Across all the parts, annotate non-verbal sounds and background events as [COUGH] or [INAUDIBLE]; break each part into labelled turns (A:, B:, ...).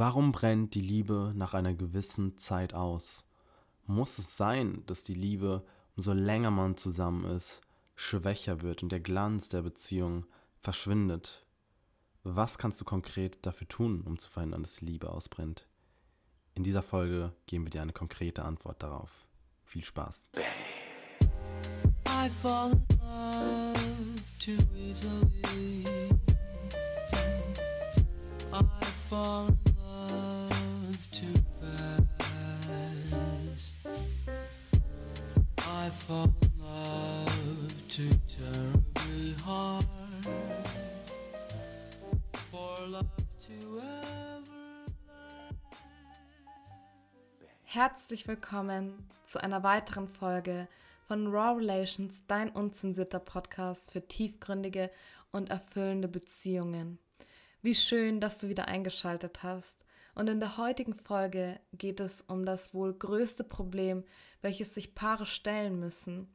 A: Warum brennt die Liebe nach einer gewissen Zeit aus? Muss es sein, dass die Liebe, umso länger man zusammen ist, schwächer wird und der Glanz der Beziehung verschwindet? Was kannst du konkret dafür tun, um zu verhindern, dass die Liebe ausbrennt? In dieser Folge geben wir dir eine konkrete Antwort darauf. Viel Spaß. I fall in love too
B: Herzlich willkommen zu einer weiteren Folge von Raw Relations, dein unzensierter Podcast für tiefgründige und erfüllende Beziehungen. Wie schön, dass du wieder eingeschaltet hast. Und in der heutigen Folge geht es um das wohl größte Problem, welches sich Paare stellen müssen,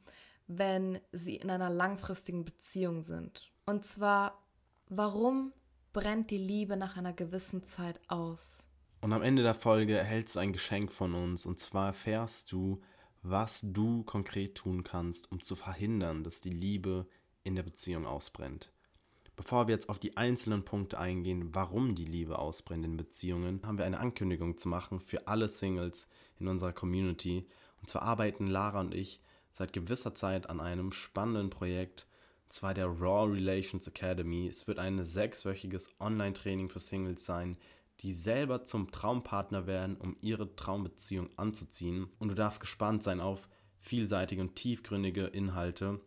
B: wenn sie in einer langfristigen Beziehung sind. Und zwar, warum brennt die Liebe nach einer gewissen Zeit aus?
A: Und am Ende der Folge erhältst du ein Geschenk von uns. Und zwar erfährst du, was du konkret tun kannst, um zu verhindern, dass die Liebe in der Beziehung ausbrennt. Bevor wir jetzt auf die einzelnen Punkte eingehen, warum die Liebe ausbrennt in Beziehungen, haben wir eine Ankündigung zu machen für alle Singles in unserer Community. Und zwar arbeiten Lara und ich seit gewisser Zeit an einem spannenden Projekt, und zwar der Raw Relations Academy. Es wird ein sechswöchiges Online-Training für Singles sein, die selber zum Traumpartner werden, um ihre Traumbeziehung anzuziehen. Und du darfst gespannt sein auf vielseitige und tiefgründige Inhalte.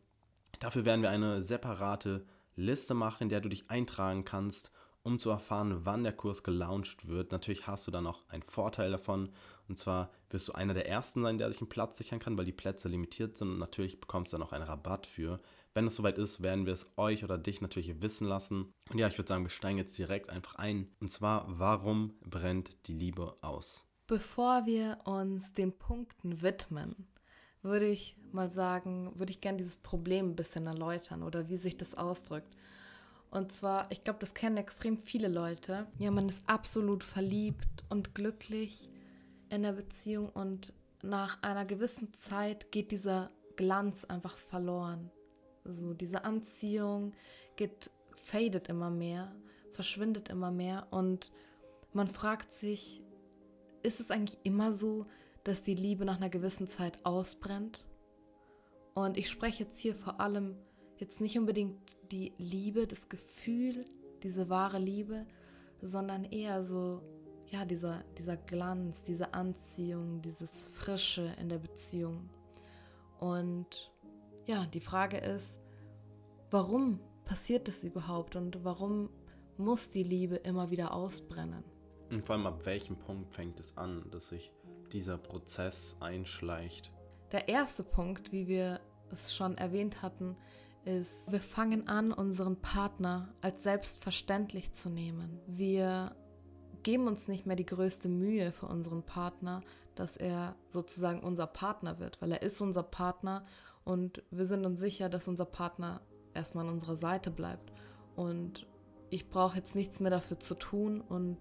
A: Dafür werden wir eine separate Liste machen, in der du dich eintragen kannst, um zu erfahren, wann der Kurs gelauncht wird. Natürlich hast du dann auch einen Vorteil davon. Und zwar wirst du einer der ersten sein, der sich einen Platz sichern kann, weil die Plätze limitiert sind. Und natürlich bekommst du dann auch einen Rabatt für. Wenn es soweit ist, werden wir es euch oder dich natürlich wissen lassen. Und ja, ich würde sagen, wir steigen jetzt direkt einfach ein. Und zwar, warum brennt die Liebe aus?
B: Bevor wir uns den Punkten widmen, würde ich mal sagen, würde ich gerne dieses Problem ein bisschen erläutern oder wie sich das ausdrückt. Und zwar, ich glaube, das kennen extrem viele Leute. Ja, man ist absolut verliebt und glücklich in der Beziehung und nach einer gewissen Zeit geht dieser Glanz einfach verloren. So diese Anziehung geht fadet immer mehr, verschwindet immer mehr und man fragt sich, ist es eigentlich immer so, dass die Liebe nach einer gewissen Zeit ausbrennt. Und ich spreche jetzt hier vor allem jetzt nicht unbedingt die Liebe, das Gefühl, diese wahre Liebe, sondern eher so, ja, dieser, dieser Glanz, diese Anziehung, dieses Frische in der Beziehung. Und ja, die Frage ist, warum passiert das überhaupt und warum muss die Liebe immer wieder ausbrennen?
A: Und vor allem ab welchem Punkt fängt es an, dass sich dieser Prozess einschleicht?
B: Der erste Punkt, wie wir es schon erwähnt hatten, ist, wir fangen an, unseren Partner als selbstverständlich zu nehmen. Wir geben uns nicht mehr die größte Mühe für unseren Partner, dass er sozusagen unser Partner wird, weil er ist unser Partner und wir sind uns sicher, dass unser Partner erstmal an unserer Seite bleibt. Und ich brauche jetzt nichts mehr dafür zu tun und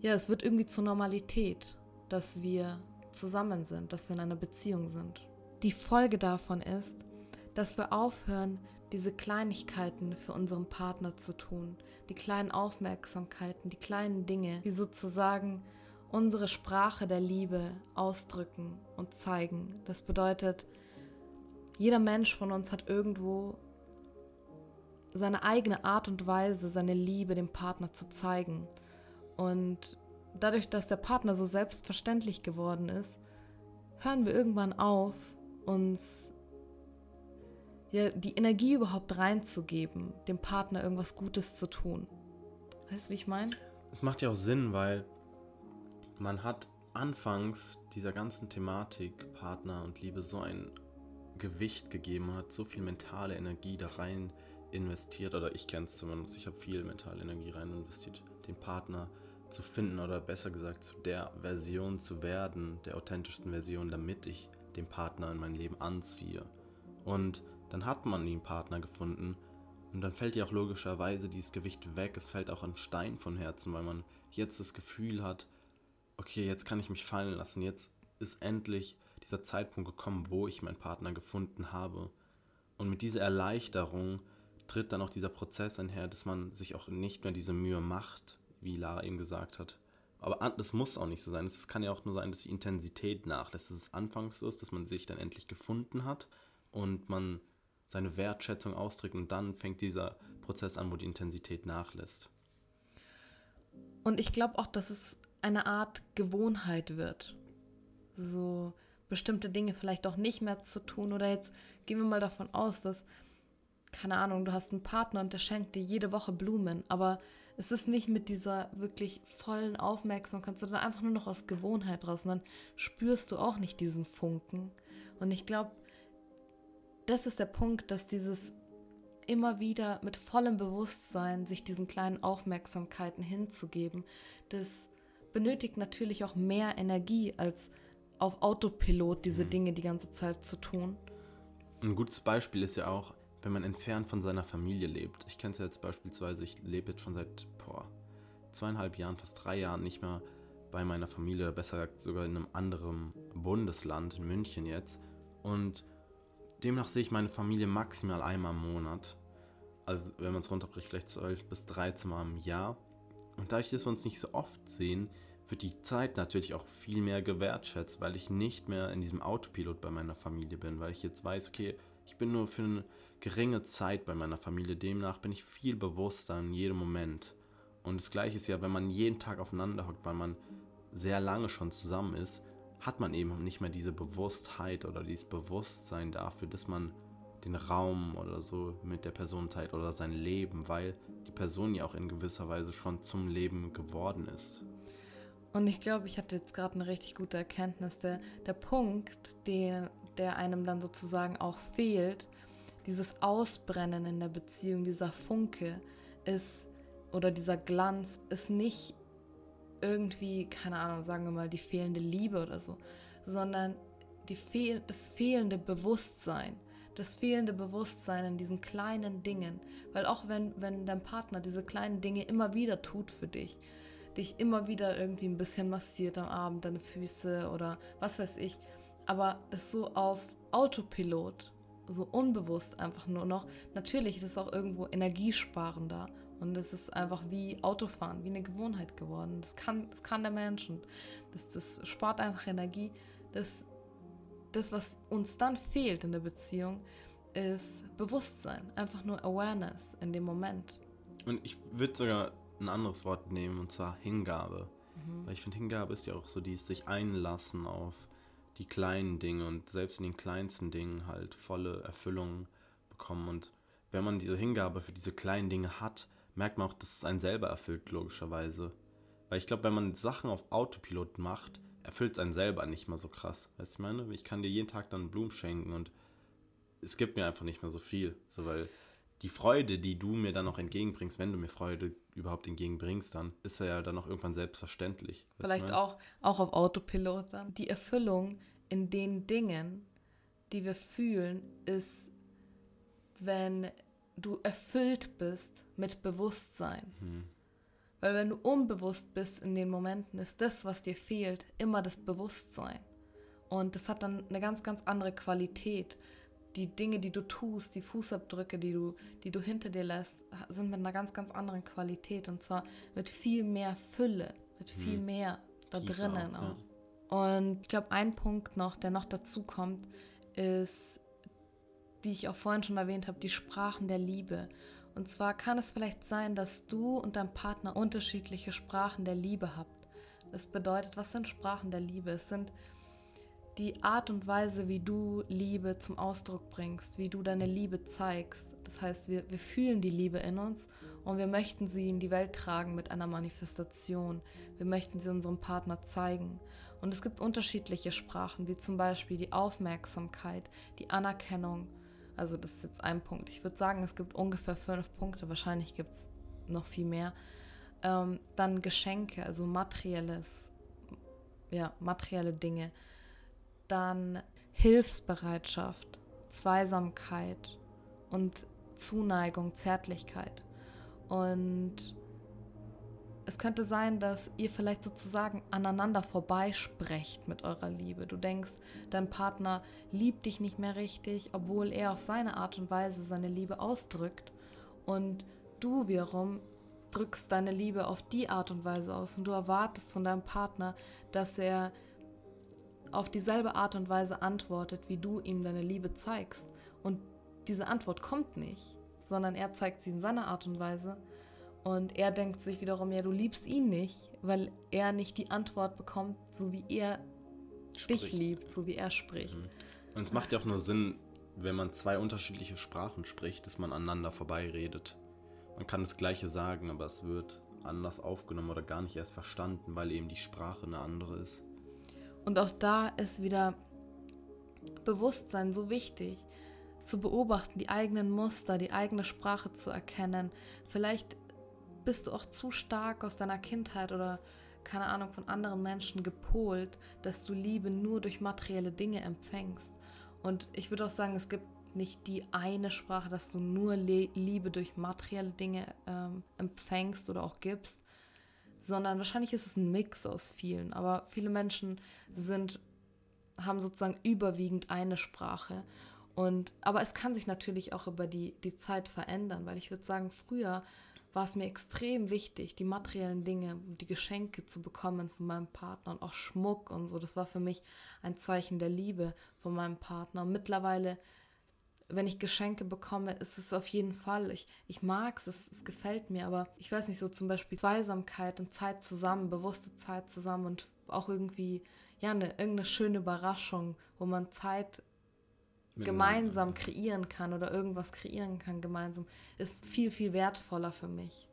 B: ja, es wird irgendwie zur Normalität dass wir zusammen sind, dass wir in einer Beziehung sind. Die Folge davon ist, dass wir aufhören, diese Kleinigkeiten für unseren Partner zu tun, die kleinen Aufmerksamkeiten, die kleinen Dinge, die sozusagen unsere Sprache der Liebe ausdrücken und zeigen. Das bedeutet, jeder Mensch von uns hat irgendwo seine eigene Art und Weise, seine Liebe dem Partner zu zeigen. Und dadurch, dass der Partner so selbstverständlich geworden ist, hören wir irgendwann auf, uns ja, die Energie überhaupt reinzugeben, dem Partner irgendwas Gutes zu tun. Weißt du, wie ich meine?
A: Es macht ja auch Sinn, weil man hat anfangs dieser ganzen Thematik Partner und Liebe so ein Gewicht gegeben hat, so viel mentale Energie da rein investiert, oder ich kenne es zumindest, ich habe viel mentale Energie rein investiert, den Partner zu finden oder besser gesagt zu der Version zu werden, der authentischsten Version, damit ich den Partner in mein Leben anziehe. Und dann hat man den Partner gefunden und dann fällt ja auch logischerweise dieses Gewicht weg. Es fällt auch ein Stein von Herzen, weil man jetzt das Gefühl hat, okay, jetzt kann ich mich fallen lassen, jetzt ist endlich dieser Zeitpunkt gekommen, wo ich meinen Partner gefunden habe. Und mit dieser Erleichterung tritt dann auch dieser Prozess einher, dass man sich auch nicht mehr diese Mühe macht, wie Lara eben gesagt hat. Aber das muss auch nicht so sein. Es kann ja auch nur sein, dass die Intensität nachlässt, dass es anfangs so ist, dass man sich dann endlich gefunden hat und man seine Wertschätzung ausdrückt und dann fängt dieser Prozess an, wo die Intensität nachlässt.
B: Und ich glaube auch, dass es eine Art Gewohnheit wird. So bestimmte Dinge vielleicht auch nicht mehr zu tun. Oder jetzt gehen wir mal davon aus, dass, keine Ahnung, du hast einen Partner und der schenkt dir jede Woche Blumen, aber es ist nicht mit dieser wirklich vollen Aufmerksamkeit, sondern einfach nur noch aus Gewohnheit raus. Und dann spürst du auch nicht diesen Funken. Und ich glaube, das ist der Punkt, dass dieses immer wieder mit vollem Bewusstsein sich diesen kleinen Aufmerksamkeiten hinzugeben, das benötigt natürlich auch mehr Energie, als auf Autopilot diese mhm. Dinge die ganze Zeit zu tun.
A: Ein gutes Beispiel ist ja auch, wenn man entfernt von seiner Familie lebt. Ich kenne es ja jetzt beispielsweise, ich lebe jetzt schon seit boah, zweieinhalb Jahren, fast drei Jahren nicht mehr bei meiner Familie, besser gesagt sogar in einem anderen Bundesland, in München jetzt. Und demnach sehe ich meine Familie maximal einmal im Monat. Also wenn man es runterbricht, vielleicht 12 bis 13 Mal im Jahr. Und dadurch, dass wir uns nicht so oft sehen, wird die Zeit natürlich auch viel mehr gewertschätzt, weil ich nicht mehr in diesem Autopilot bei meiner Familie bin, weil ich jetzt weiß, okay, ich bin nur für eine geringe Zeit bei meiner Familie, demnach bin ich viel bewusster in jedem Moment. Und das gleiche ist ja, wenn man jeden Tag aufeinander hockt, weil man sehr lange schon zusammen ist, hat man eben nicht mehr diese Bewusstheit oder dieses Bewusstsein dafür, dass man den Raum oder so mit der Person teilt oder sein Leben, weil die Person ja auch in gewisser Weise schon zum Leben geworden ist.
B: Und ich glaube, ich hatte jetzt gerade eine richtig gute Erkenntnis. Der, der Punkt, der, der einem dann sozusagen auch fehlt, dieses Ausbrennen in der Beziehung, dieser Funke ist, oder dieser Glanz ist nicht irgendwie, keine Ahnung, sagen wir mal, die fehlende Liebe oder so, sondern die fehl das fehlende Bewusstsein. Das fehlende Bewusstsein in diesen kleinen Dingen. Weil auch wenn, wenn dein Partner diese kleinen Dinge immer wieder tut für dich, dich immer wieder irgendwie ein bisschen massiert am Abend, deine Füße oder was weiß ich, aber das so auf Autopilot, so unbewusst einfach nur noch. Natürlich ist es auch irgendwo energiesparender und es ist einfach wie Autofahren, wie eine Gewohnheit geworden. Das kann, das kann der Mensch und das, das spart einfach Energie. Das, das, was uns dann fehlt in der Beziehung, ist Bewusstsein, einfach nur Awareness in dem Moment.
A: Und ich würde sogar ein anderes Wort nehmen, und zwar Hingabe. Mhm. Weil ich finde, Hingabe ist ja auch so dieses sich einlassen auf die kleinen Dinge und selbst in den kleinsten Dingen halt volle Erfüllung bekommen. Und wenn man diese Hingabe für diese kleinen Dinge hat, merkt man auch, dass es einen selber erfüllt, logischerweise. Weil ich glaube, wenn man Sachen auf Autopilot macht, erfüllt es einen selber nicht mehr so krass. Weißt du, ich meine? Ich kann dir jeden Tag dann Blumen schenken und es gibt mir einfach nicht mehr so viel. So, weil die Freude, die du mir dann auch entgegenbringst, wenn du mir Freude überhaupt entgegenbringst, dann ist er ja dann auch irgendwann selbstverständlich.
B: Vielleicht auch, auch auf Autopilot dann. Die Erfüllung in den Dingen, die wir fühlen, ist, wenn du erfüllt bist mit Bewusstsein. Hm. Weil wenn du unbewusst bist in den Momenten, ist das, was dir fehlt, immer das Bewusstsein. Und das hat dann eine ganz, ganz andere Qualität die Dinge, die du tust, die Fußabdrücke, die du, die du hinter dir lässt, sind mit einer ganz, ganz anderen Qualität und zwar mit viel mehr Fülle, mit viel mhm. mehr da Tiefer drinnen auch. Ja. Und ich glaube, ein Punkt noch, der noch dazu kommt, ist, wie ich auch vorhin schon erwähnt habe, die Sprachen der Liebe. Und zwar kann es vielleicht sein, dass du und dein Partner unterschiedliche Sprachen der Liebe habt. Das bedeutet, was sind Sprachen der Liebe? Es sind die Art und Weise, wie du Liebe zum Ausdruck bringst, wie du deine Liebe zeigst. Das heißt, wir, wir fühlen die Liebe in uns und wir möchten sie in die Welt tragen mit einer Manifestation. Wir möchten sie unserem Partner zeigen. Und es gibt unterschiedliche Sprachen, wie zum Beispiel die Aufmerksamkeit, die Anerkennung. Also das ist jetzt ein Punkt. Ich würde sagen, es gibt ungefähr fünf Punkte. Wahrscheinlich gibt es noch viel mehr. Ähm, dann Geschenke, also materielles, ja, materielle Dinge dann Hilfsbereitschaft, Zweisamkeit und Zuneigung, Zärtlichkeit. Und Es könnte sein, dass ihr vielleicht sozusagen aneinander vorbeisprecht mit eurer Liebe. Du denkst, dein Partner liebt dich nicht mehr richtig, obwohl er auf seine Art und Weise seine Liebe ausdrückt. Und du wiederum drückst deine Liebe auf die Art und Weise aus und du erwartest von deinem Partner, dass er auf dieselbe Art und Weise antwortet, wie du ihm deine Liebe zeigst. Und diese Antwort kommt nicht, sondern er zeigt sie in seiner Art und Weise. Und er denkt sich wiederum, ja, du liebst ihn nicht, weil er nicht die Antwort bekommt, so wie er spricht. dich liebt, so wie er spricht. Mhm.
A: Und es macht ja auch nur Sinn, wenn man zwei unterschiedliche Sprachen spricht, dass man aneinander vorbeiredet. Man kann das Gleiche sagen, aber es wird anders aufgenommen oder gar nicht erst verstanden, weil eben die Sprache eine andere ist.
B: Und auch da ist wieder Bewusstsein so wichtig, zu beobachten, die eigenen Muster, die eigene Sprache zu erkennen. Vielleicht bist du auch zu stark aus deiner Kindheit oder keine Ahnung von anderen Menschen gepolt, dass du Liebe nur durch materielle Dinge empfängst. Und ich würde auch sagen, es gibt nicht die eine Sprache, dass du nur Liebe durch materielle Dinge ähm, empfängst oder auch gibst, sondern wahrscheinlich ist es ein Mix aus vielen. Aber viele Menschen sind, haben sozusagen überwiegend eine Sprache. Und, aber es kann sich natürlich auch über die, die Zeit verändern, weil ich würde sagen, früher war es mir extrem wichtig, die materiellen Dinge, die Geschenke zu bekommen von meinem Partner und auch Schmuck und so. Das war für mich ein Zeichen der Liebe von meinem Partner. Und mittlerweile wenn ich Geschenke bekomme, ist es auf jeden Fall, ich, ich mag es, es gefällt mir, aber ich weiß nicht, so zum Beispiel Zweisamkeit und Zeit zusammen, bewusste Zeit zusammen und auch irgendwie, ja, eine, irgendeine schöne Überraschung, wo man Zeit gemeinsam kreieren kann oder irgendwas kreieren kann gemeinsam, ist viel, viel wertvoller für mich.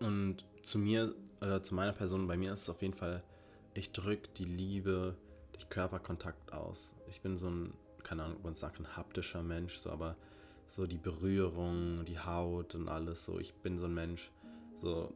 A: Und zu mir, oder zu meiner Person, bei mir ist es auf jeden Fall, ich drücke die Liebe durch Körperkontakt aus. Ich bin so ein keine Ahnung, ob man sagt, ein haptischer Mensch, so, aber so die Berührung, die Haut und alles, so, ich bin so ein Mensch, so,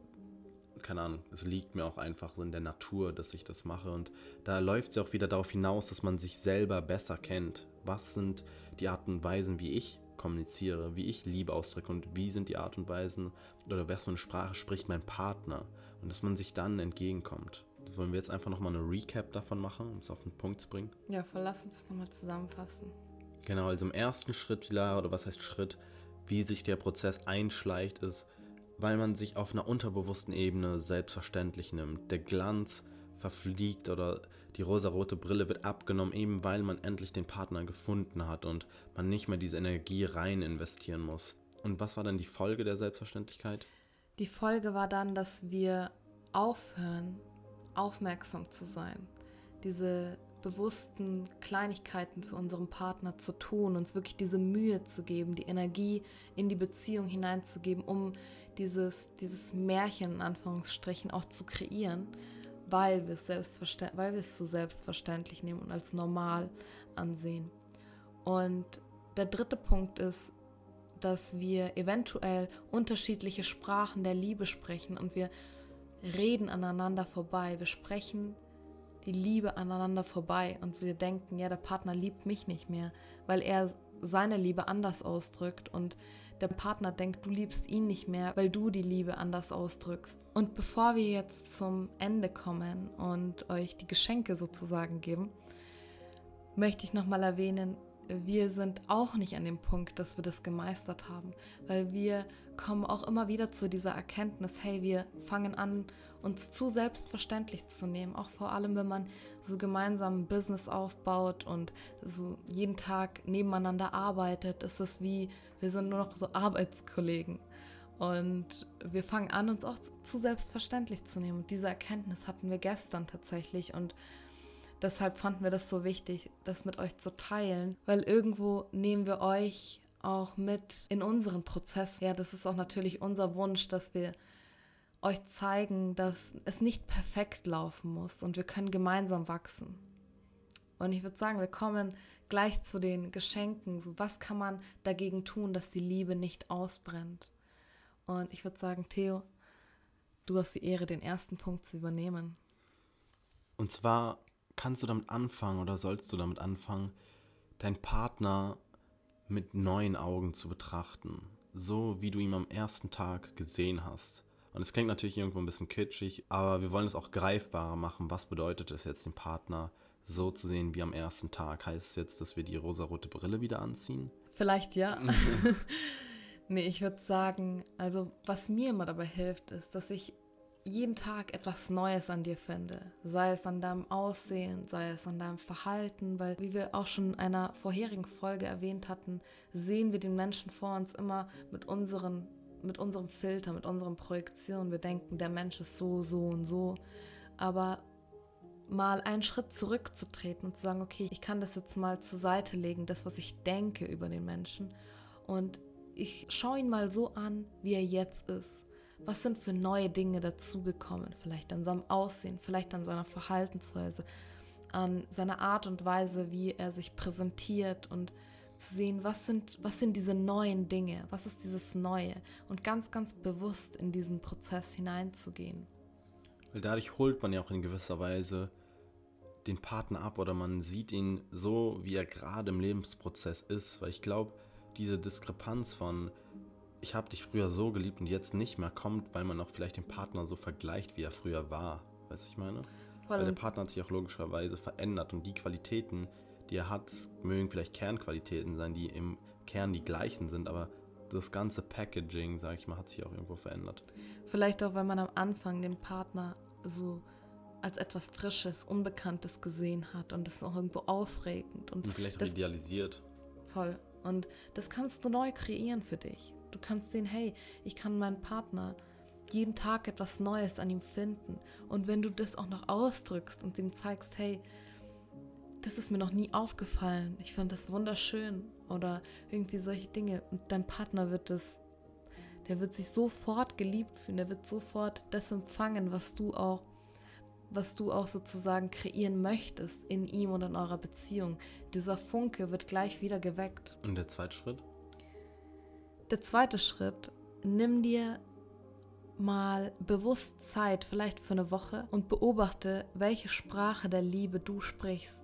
A: keine Ahnung, es liegt mir auch einfach so in der Natur, dass ich das mache und da läuft es ja auch wieder darauf hinaus, dass man sich selber besser kennt. Was sind die Arten und Weisen, wie ich kommuniziere, wie ich Liebe ausdrücke und wie sind die Art und Weisen oder was für eine Sprache spricht mein Partner und dass man sich dann entgegenkommt. Wollen wir jetzt einfach nochmal eine Recap davon machen, um es auf den Punkt zu bringen?
B: Ja, verlass uns nochmal zusammenfassen.
A: Genau, also im ersten Schritt, Lara, oder was heißt Schritt, wie sich der Prozess einschleicht, ist, weil man sich auf einer unterbewussten Ebene selbstverständlich nimmt. Der Glanz verfliegt oder die rosarote Brille wird abgenommen, eben weil man endlich den Partner gefunden hat und man nicht mehr diese Energie rein investieren muss. Und was war dann die Folge der Selbstverständlichkeit?
B: Die Folge war dann, dass wir aufhören, aufmerksam zu sein, diese bewussten Kleinigkeiten für unseren Partner zu tun, uns wirklich diese Mühe zu geben, die Energie in die Beziehung hineinzugeben, um dieses, dieses Märchen in Anführungsstrichen auch zu kreieren, weil wir, es weil wir es so selbstverständlich nehmen und als normal ansehen. Und der dritte Punkt ist, dass wir eventuell unterschiedliche Sprachen der Liebe sprechen und wir reden aneinander vorbei, wir sprechen die Liebe aneinander vorbei und wir denken, ja, der Partner liebt mich nicht mehr, weil er seine Liebe anders ausdrückt und der Partner denkt, du liebst ihn nicht mehr, weil du die Liebe anders ausdrückst. Und bevor wir jetzt zum Ende kommen und euch die Geschenke sozusagen geben, möchte ich nochmal erwähnen, wir sind auch nicht an dem Punkt, dass wir das gemeistert haben, weil wir kommen auch immer wieder zu dieser Erkenntnis, hey, wir fangen an, uns zu selbstverständlich zu nehmen, auch vor allem, wenn man so gemeinsam ein Business aufbaut und so jeden Tag nebeneinander arbeitet, ist es wie, wir sind nur noch so Arbeitskollegen. Und wir fangen an, uns auch zu selbstverständlich zu nehmen. Und diese Erkenntnis hatten wir gestern tatsächlich. Und deshalb fanden wir das so wichtig, das mit euch zu teilen, weil irgendwo nehmen wir euch auch mit in unseren Prozess. Ja, das ist auch natürlich unser Wunsch, dass wir euch zeigen, dass es nicht perfekt laufen muss und wir können gemeinsam wachsen. Und ich würde sagen, wir kommen gleich zu den Geschenken. So, was kann man dagegen tun, dass die Liebe nicht ausbrennt? Und ich würde sagen, Theo, du hast die Ehre, den ersten Punkt zu übernehmen.
A: Und zwar kannst du damit anfangen oder sollst du damit anfangen, deinen Partner mit neuen Augen zu betrachten, so wie du ihn am ersten Tag gesehen hast. Und es klingt natürlich irgendwo ein bisschen kitschig, aber wir wollen es auch greifbarer machen. Was bedeutet es jetzt, den Partner so zu sehen wie am ersten Tag? Heißt es jetzt, dass wir die rosarote Brille wieder anziehen?
B: Vielleicht ja. [LAUGHS] nee, ich würde sagen, also was mir immer dabei hilft, ist, dass ich jeden Tag etwas Neues an dir finde. Sei es an deinem Aussehen, sei es an deinem Verhalten, weil, wie wir auch schon in einer vorherigen Folge erwähnt hatten, sehen wir den Menschen vor uns immer mit unseren mit unserem Filter, mit unseren Projektionen. Wir denken, der Mensch ist so, so und so. Aber mal einen Schritt zurückzutreten und zu sagen, okay, ich kann das jetzt mal zur Seite legen, das, was ich denke über den Menschen. Und ich schaue ihn mal so an, wie er jetzt ist. Was sind für neue Dinge dazugekommen? Vielleicht an seinem Aussehen, vielleicht an seiner Verhaltensweise, an seiner Art und Weise, wie er sich präsentiert und zu sehen, was sind, was sind diese neuen Dinge, was ist dieses Neue und ganz, ganz bewusst in diesen Prozess hineinzugehen.
A: Weil dadurch holt man ja auch in gewisser Weise den Partner ab oder man sieht ihn so, wie er gerade im Lebensprozess ist, weil ich glaube, diese Diskrepanz von ich habe dich früher so geliebt und jetzt nicht mehr kommt, weil man auch vielleicht den Partner so vergleicht, wie er früher war. Weißt du, ich meine? Voll. Weil der Partner hat sich auch logischerweise verändert und die Qualitäten, die er hat, mögen vielleicht Kernqualitäten sein, die im Kern die gleichen sind, aber das ganze Packaging, sage ich mal, hat sich auch irgendwo verändert.
B: Vielleicht auch, weil man am Anfang den Partner so als etwas Frisches, Unbekanntes gesehen hat und das ist auch irgendwo aufregend. Und,
A: und vielleicht
B: das,
A: idealisiert.
B: Voll. Und das kannst du neu kreieren für dich. Du kannst sehen, hey, ich kann meinen Partner jeden Tag etwas Neues an ihm finden. Und wenn du das auch noch ausdrückst und ihm zeigst, hey, das ist mir noch nie aufgefallen, ich fand das wunderschön oder irgendwie solche Dinge und dein Partner wird das, der wird sich sofort geliebt fühlen, der wird sofort das empfangen, was du auch was du auch sozusagen kreieren möchtest in ihm und in eurer Beziehung. Dieser Funke wird gleich wieder geweckt.
A: Und der zweite Schritt?
B: Der zweite Schritt, nimm dir mal bewusst Zeit, vielleicht für eine Woche, und beobachte, welche Sprache der Liebe du sprichst.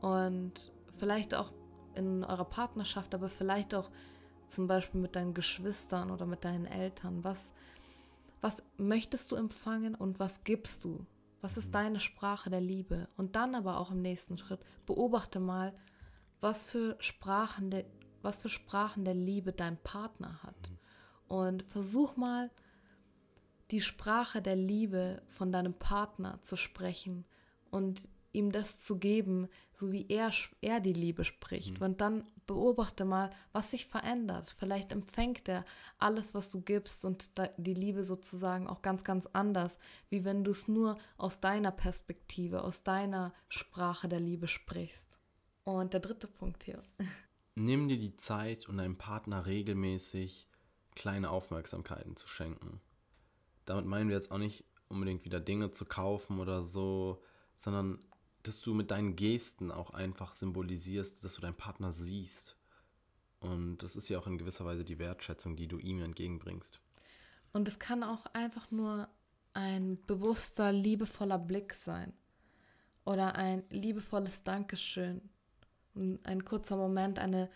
B: Und vielleicht auch in eurer Partnerschaft, aber vielleicht auch zum Beispiel mit deinen Geschwistern oder mit deinen Eltern. Was, was möchtest du empfangen und was gibst du? Was ist deine Sprache der Liebe? Und dann aber auch im nächsten Schritt beobachte mal, was für Sprachen der was für Sprachen der Liebe dein Partner hat. Und versuch mal, die Sprache der Liebe von deinem Partner zu sprechen und ihm das zu geben, so wie er, er die Liebe spricht. Mhm. Und dann beobachte mal, was sich verändert. Vielleicht empfängt er alles, was du gibst und die Liebe sozusagen auch ganz, ganz anders, wie wenn du es nur aus deiner Perspektive, aus deiner Sprache der Liebe sprichst. Und der dritte Punkt hier. [LAUGHS]
A: Nimm dir die Zeit, um deinem Partner regelmäßig kleine Aufmerksamkeiten zu schenken. Damit meinen wir jetzt auch nicht unbedingt wieder Dinge zu kaufen oder so, sondern dass du mit deinen Gesten auch einfach symbolisierst, dass du deinen Partner siehst. Und das ist ja auch in gewisser Weise die Wertschätzung, die du ihm entgegenbringst.
B: Und es kann auch einfach nur ein bewusster, liebevoller Blick sein. Oder ein liebevolles Dankeschön ein kurzer Moment, eine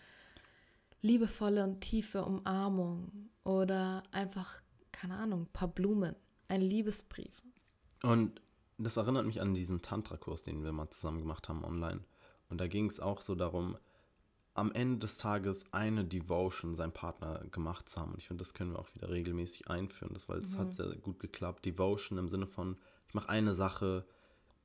B: liebevolle und tiefe Umarmung oder einfach, keine Ahnung, ein paar Blumen, ein Liebesbrief.
A: Und das erinnert mich an diesen Tantra-Kurs, den wir mal zusammen gemacht haben online. Und da ging es auch so darum, am Ende des Tages eine Devotion seinem Partner gemacht zu haben. Und ich finde, das können wir auch wieder regelmäßig einführen, das, weil das mhm. hat sehr gut geklappt. Devotion im Sinne von, ich mache eine Sache,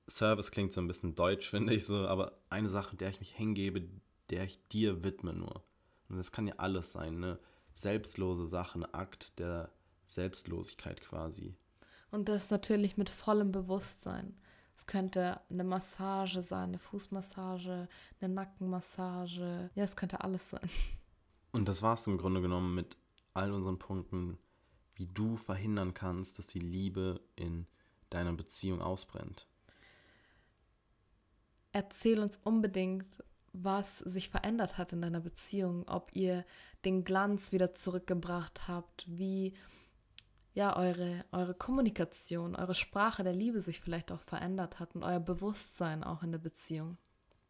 A: Service klingt so ein bisschen deutsch, [LAUGHS] finde ich so, aber eine Sache, der ich mich hingebe, der ich dir widme nur. Und das kann ja alles sein, eine selbstlose Sache, ein Akt der Selbstlosigkeit quasi.
B: Und das natürlich mit vollem Bewusstsein. Es könnte eine Massage sein, eine Fußmassage, eine Nackenmassage. Ja, es könnte alles sein. [LAUGHS]
A: Und das war es im Grunde genommen mit all unseren Punkten, wie du verhindern kannst, dass die Liebe in deiner Beziehung ausbrennt
B: erzähl uns unbedingt, was sich verändert hat in deiner Beziehung, ob ihr den Glanz wieder zurückgebracht habt, wie ja eure, eure Kommunikation, eure Sprache der Liebe sich vielleicht auch verändert hat und euer Bewusstsein auch in der Beziehung.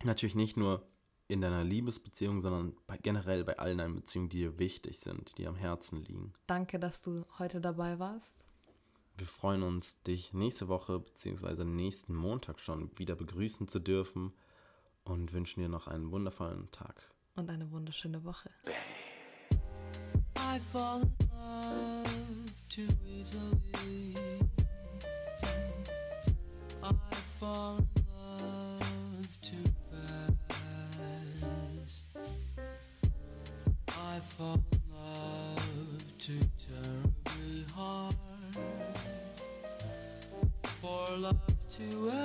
A: Natürlich nicht nur in deiner Liebesbeziehung, sondern bei, generell bei allen deinen Beziehungen, die dir wichtig sind, die am Herzen liegen.
B: Danke, dass du heute dabei warst.
A: Wir freuen uns, dich nächste Woche bzw. nächsten Montag schon wieder begrüßen zu dürfen und wünschen dir noch einen wundervollen Tag.
B: Und eine wunderschöne Woche.
C: I fall in love too easily. To